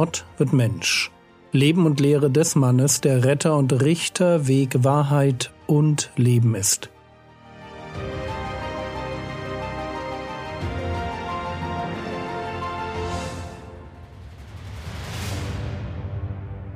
Gott wird Mensch. Leben und Lehre des Mannes, der Retter und Richter, Weg, Wahrheit und Leben ist.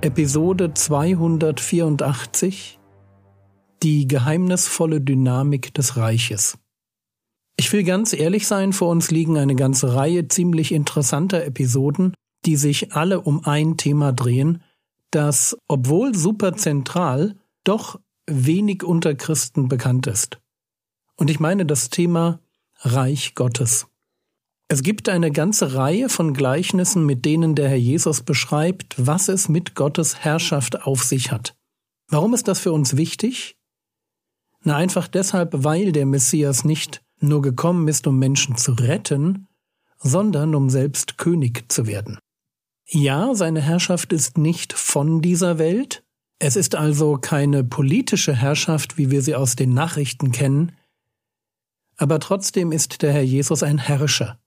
Episode 284 Die geheimnisvolle Dynamik des Reiches. Ich will ganz ehrlich sein, vor uns liegen eine ganze Reihe ziemlich interessanter Episoden, die sich alle um ein Thema drehen, das, obwohl super zentral, doch wenig unter Christen bekannt ist. Und ich meine das Thema Reich Gottes. Es gibt eine ganze Reihe von Gleichnissen, mit denen der Herr Jesus beschreibt, was es mit Gottes Herrschaft auf sich hat. Warum ist das für uns wichtig? Na einfach deshalb, weil der Messias nicht nur gekommen ist, um Menschen zu retten, sondern um selbst König zu werden. Ja, seine Herrschaft ist nicht von dieser Welt, es ist also keine politische Herrschaft, wie wir sie aus den Nachrichten kennen, aber trotzdem ist der Herr Jesus ein Herrscher.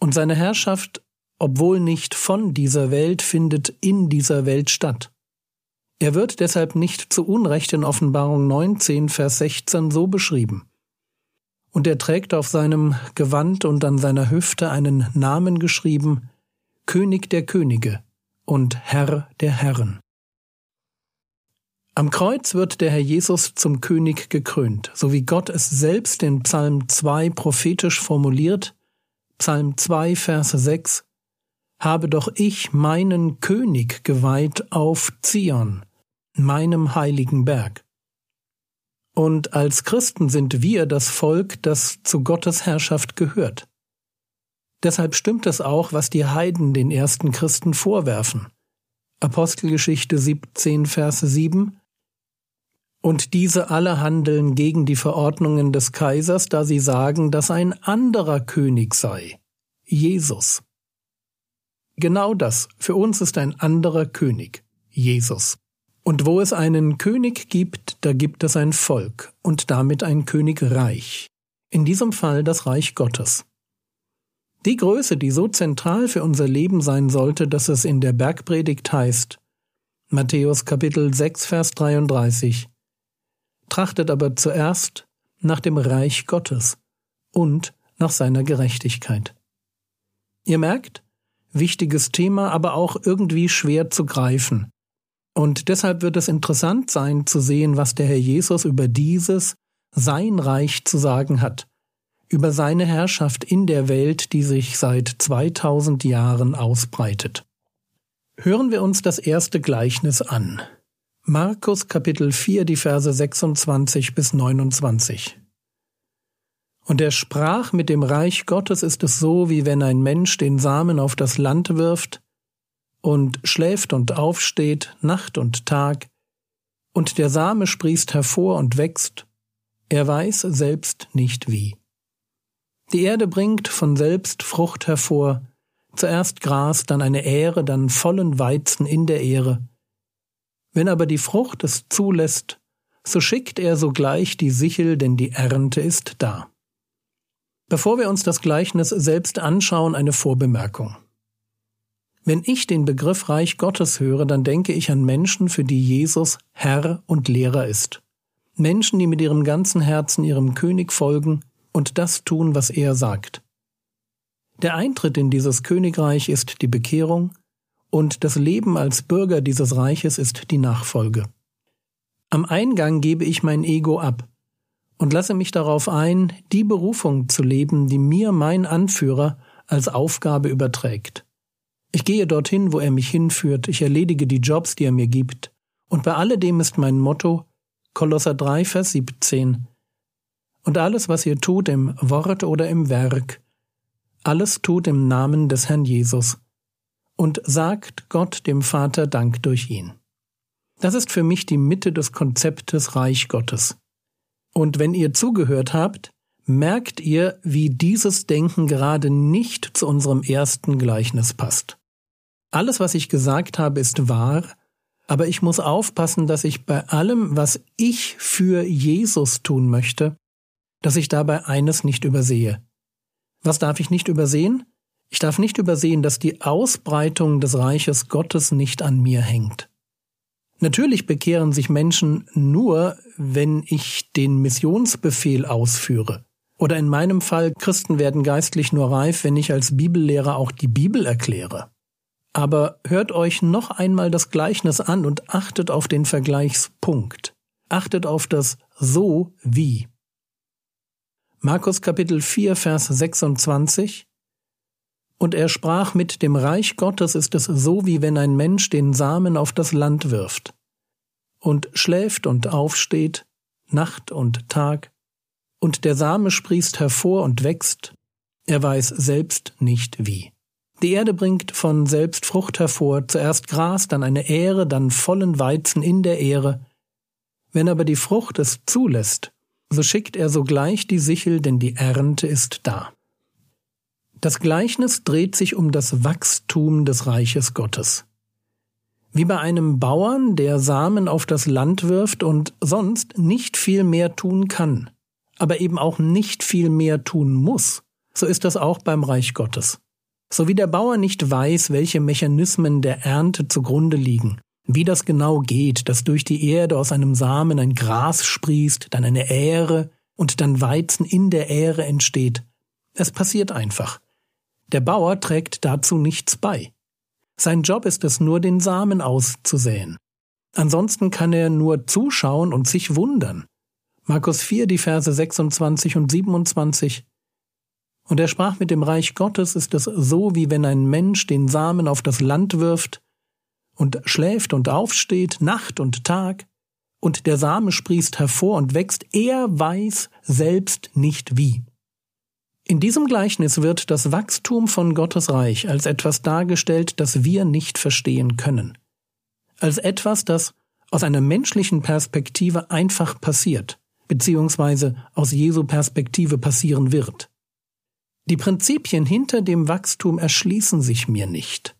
Und seine Herrschaft, obwohl nicht von dieser Welt, findet in dieser Welt statt. Er wird deshalb nicht zu Unrecht in Offenbarung 19, Vers 16 so beschrieben. Und er trägt auf seinem Gewand und an seiner Hüfte einen Namen geschrieben, König der Könige und Herr der Herren. Am Kreuz wird der Herr Jesus zum König gekrönt, so wie Gott es selbst in Psalm 2 prophetisch formuliert, Psalm 2, Vers 6, habe doch ich meinen König geweiht auf Zion, meinem heiligen Berg. Und als Christen sind wir das Volk, das zu Gottes Herrschaft gehört. Deshalb stimmt es auch, was die Heiden den ersten Christen vorwerfen. Apostelgeschichte 17, Vers 7 und diese alle handeln gegen die Verordnungen des Kaisers, da sie sagen, dass ein anderer König sei, Jesus. Genau das, für uns ist ein anderer König, Jesus. Und wo es einen König gibt, da gibt es ein Volk und damit ein Königreich. In diesem Fall das Reich Gottes. Die Größe, die so zentral für unser Leben sein sollte, dass es in der Bergpredigt heißt, Matthäus Kapitel 6, Vers 33, trachtet aber zuerst nach dem Reich Gottes und nach seiner Gerechtigkeit. Ihr merkt, wichtiges Thema, aber auch irgendwie schwer zu greifen. Und deshalb wird es interessant sein zu sehen, was der Herr Jesus über dieses, sein Reich zu sagen hat, über seine Herrschaft in der Welt, die sich seit 2000 Jahren ausbreitet. Hören wir uns das erste Gleichnis an. Markus Kapitel 4, die Verse 26 bis 29. Und er sprach, mit dem Reich Gottes ist es so, wie wenn ein Mensch den Samen auf das Land wirft und schläft und aufsteht, Nacht und Tag, und der Same sprießt hervor und wächst, er weiß selbst nicht wie. Die Erde bringt von selbst Frucht hervor, zuerst Gras, dann eine Ähre, dann vollen Weizen in der Ähre, wenn aber die Frucht es zulässt, so schickt er sogleich die Sichel, denn die Ernte ist da. Bevor wir uns das Gleichnis selbst anschauen, eine Vorbemerkung. Wenn ich den Begriff Reich Gottes höre, dann denke ich an Menschen, für die Jesus Herr und Lehrer ist. Menschen, die mit ihrem ganzen Herzen ihrem König folgen und das tun, was er sagt. Der Eintritt in dieses Königreich ist die Bekehrung, und das Leben als Bürger dieses Reiches ist die Nachfolge. Am Eingang gebe ich mein Ego ab und lasse mich darauf ein, die Berufung zu leben, die mir mein Anführer als Aufgabe überträgt. Ich gehe dorthin, wo er mich hinführt, ich erledige die Jobs, die er mir gibt, und bei alledem ist mein Motto Kolosser 3, Vers 17 Und alles, was ihr tut im Wort oder im Werk, alles tut im Namen des Herrn Jesus und sagt Gott dem Vater Dank durch ihn. Das ist für mich die Mitte des Konzeptes Reich Gottes. Und wenn ihr zugehört habt, merkt ihr, wie dieses Denken gerade nicht zu unserem ersten Gleichnis passt. Alles, was ich gesagt habe, ist wahr, aber ich muss aufpassen, dass ich bei allem, was ich für Jesus tun möchte, dass ich dabei eines nicht übersehe. Was darf ich nicht übersehen? Ich darf nicht übersehen, dass die Ausbreitung des Reiches Gottes nicht an mir hängt. Natürlich bekehren sich Menschen nur, wenn ich den Missionsbefehl ausführe. Oder in meinem Fall, Christen werden geistlich nur reif, wenn ich als Bibellehrer auch die Bibel erkläre. Aber hört euch noch einmal das Gleichnis an und achtet auf den Vergleichspunkt. Achtet auf das so wie. Markus Kapitel 4, Vers 26 Und er sprach mit dem Reich Gottes ist es so, wie wenn ein Mensch den Samen auf das Land wirft und schläft und aufsteht, Nacht und Tag, und der Same sprießt hervor und wächst, er weiß selbst nicht wie. Die Erde bringt von selbst Frucht hervor, zuerst Gras, dann eine Ähre, dann vollen Weizen in der Ähre. Wenn aber die Frucht es zulässt, so schickt er sogleich die Sichel, denn die Ernte ist da. Das Gleichnis dreht sich um das Wachstum des Reiches Gottes. Wie bei einem Bauern, der Samen auf das Land wirft und sonst nicht viel mehr tun kann, aber eben auch nicht viel mehr tun muss, so ist das auch beim Reich Gottes. So wie der Bauer nicht weiß, welche Mechanismen der Ernte zugrunde liegen, wie das genau geht, dass durch die Erde aus einem Samen ein Gras sprießt, dann eine Ähre und dann Weizen in der Ähre entsteht. Es passiert einfach. Der Bauer trägt dazu nichts bei. Sein Job ist es nur, den Samen auszusäen. Ansonsten kann er nur zuschauen und sich wundern. Markus 4, die Verse 26 und 27. Und er sprach mit dem Reich Gottes ist es so, wie wenn ein Mensch den Samen auf das Land wirft und schläft und aufsteht, Nacht und Tag, und der Same sprießt hervor und wächst, er weiß selbst nicht wie. In diesem Gleichnis wird das Wachstum von Gottes Reich als etwas dargestellt, das wir nicht verstehen können. Als etwas, das aus einer menschlichen Perspektive einfach passiert, beziehungsweise aus Jesu Perspektive passieren wird. Die Prinzipien hinter dem Wachstum erschließen sich mir nicht.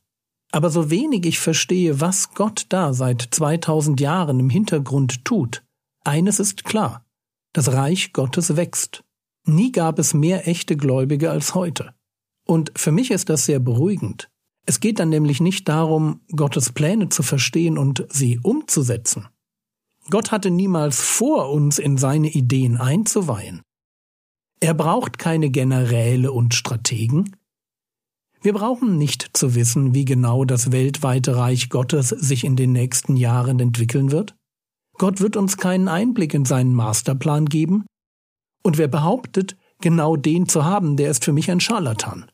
Aber so wenig ich verstehe, was Gott da seit 2000 Jahren im Hintergrund tut, eines ist klar. Das Reich Gottes wächst. Nie gab es mehr echte Gläubige als heute. Und für mich ist das sehr beruhigend. Es geht dann nämlich nicht darum, Gottes Pläne zu verstehen und sie umzusetzen. Gott hatte niemals vor, uns in seine Ideen einzuweihen. Er braucht keine Generäle und Strategen, wir brauchen nicht zu wissen, wie genau das weltweite Reich Gottes sich in den nächsten Jahren entwickeln wird. Gott wird uns keinen Einblick in seinen Masterplan geben. Und wer behauptet, genau den zu haben, der ist für mich ein Scharlatan.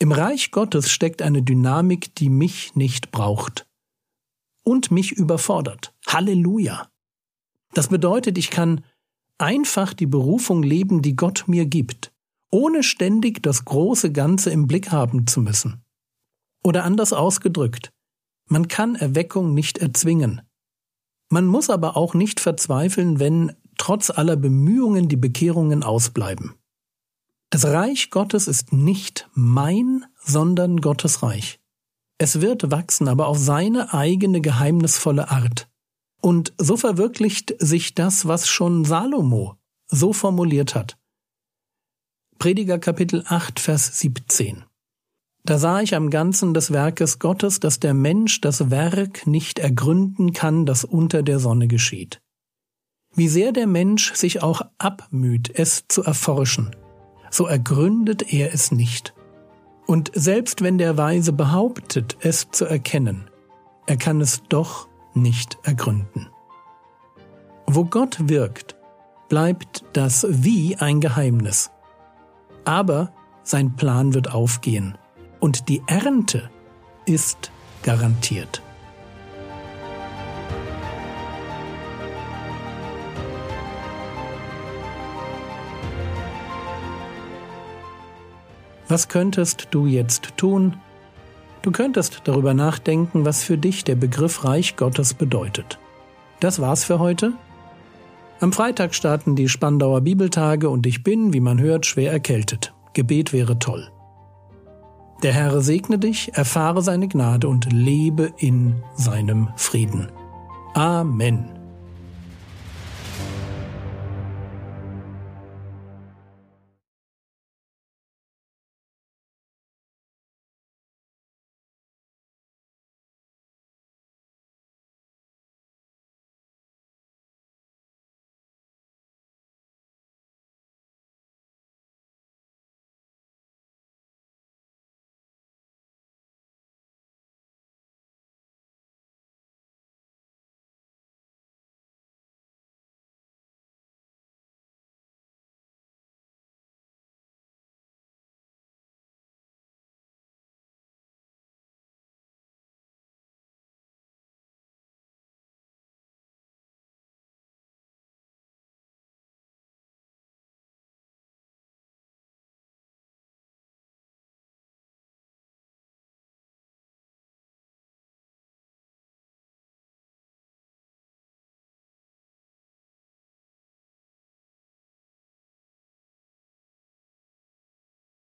Im Reich Gottes steckt eine Dynamik, die mich nicht braucht. Und mich überfordert. Halleluja. Das bedeutet, ich kann einfach die Berufung leben, die Gott mir gibt ohne ständig das große Ganze im Blick haben zu müssen. Oder anders ausgedrückt, man kann Erweckung nicht erzwingen. Man muss aber auch nicht verzweifeln, wenn trotz aller Bemühungen die Bekehrungen ausbleiben. Das Reich Gottes ist nicht mein, sondern Gottes Reich. Es wird wachsen, aber auf seine eigene geheimnisvolle Art. Und so verwirklicht sich das, was schon Salomo so formuliert hat. Prediger Kapitel 8, Vers 17. Da sah ich am Ganzen des Werkes Gottes, dass der Mensch das Werk nicht ergründen kann, das unter der Sonne geschieht. Wie sehr der Mensch sich auch abmüht, es zu erforschen, so ergründet er es nicht. Und selbst wenn der Weise behauptet, es zu erkennen, er kann es doch nicht ergründen. Wo Gott wirkt, bleibt das Wie ein Geheimnis. Aber sein Plan wird aufgehen und die Ernte ist garantiert. Was könntest du jetzt tun? Du könntest darüber nachdenken, was für dich der Begriff Reich Gottes bedeutet. Das war's für heute. Am Freitag starten die Spandauer Bibeltage und ich bin, wie man hört, schwer erkältet. Gebet wäre toll. Der Herr segne dich, erfahre seine Gnade und lebe in seinem Frieden. Amen.